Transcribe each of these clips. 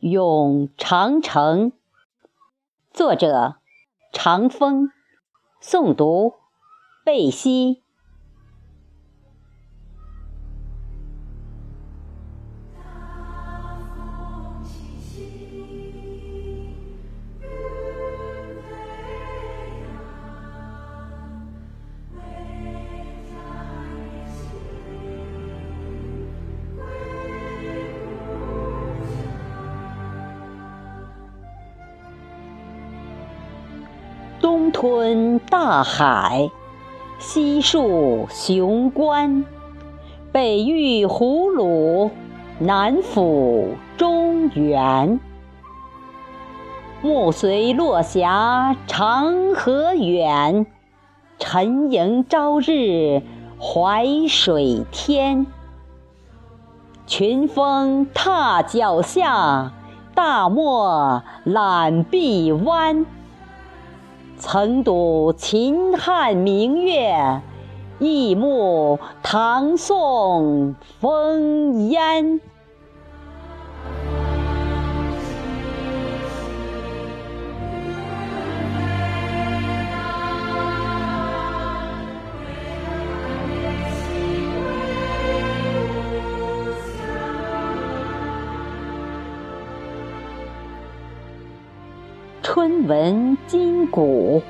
咏长城，作者长风，诵读贝西。东吞大海，西戍雄关，北御胡虏，南抚中原。暮随落霞长河远，沉迎朝日淮水天。群峰踏脚下，大漠揽臂弯。曾睹秦汉明月，一目唐宋风烟。春闻金鼓，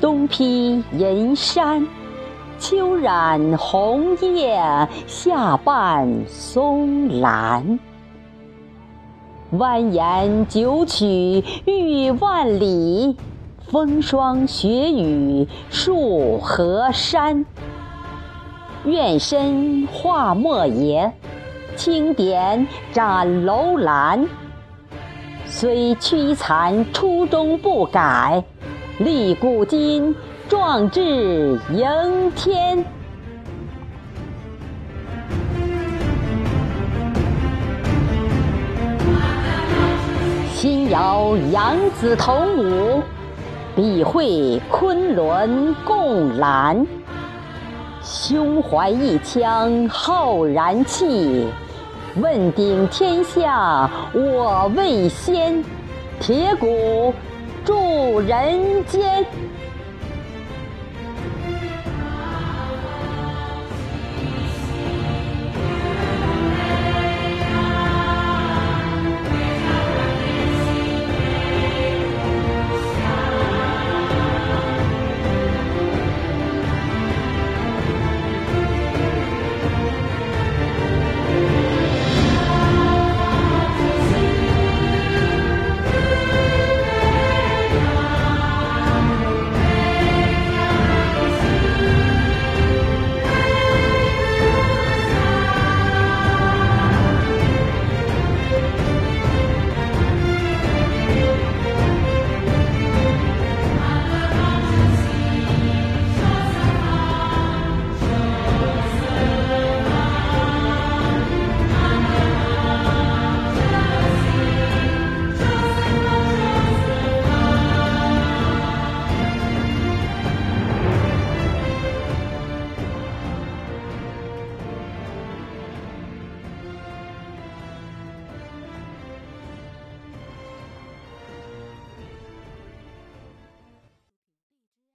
冬披银衫，秋染红叶，夏伴松兰。蜿蜒九曲欲万里，风霜雪雨树河山。愿身化莫邪，轻点斩楼兰。虽屈残初衷不改，立古今，壮志迎天。心遥杨子同舞，笔会昆仑共览。胸怀一腔浩然气。问鼎天下我为先，铁骨铸人间。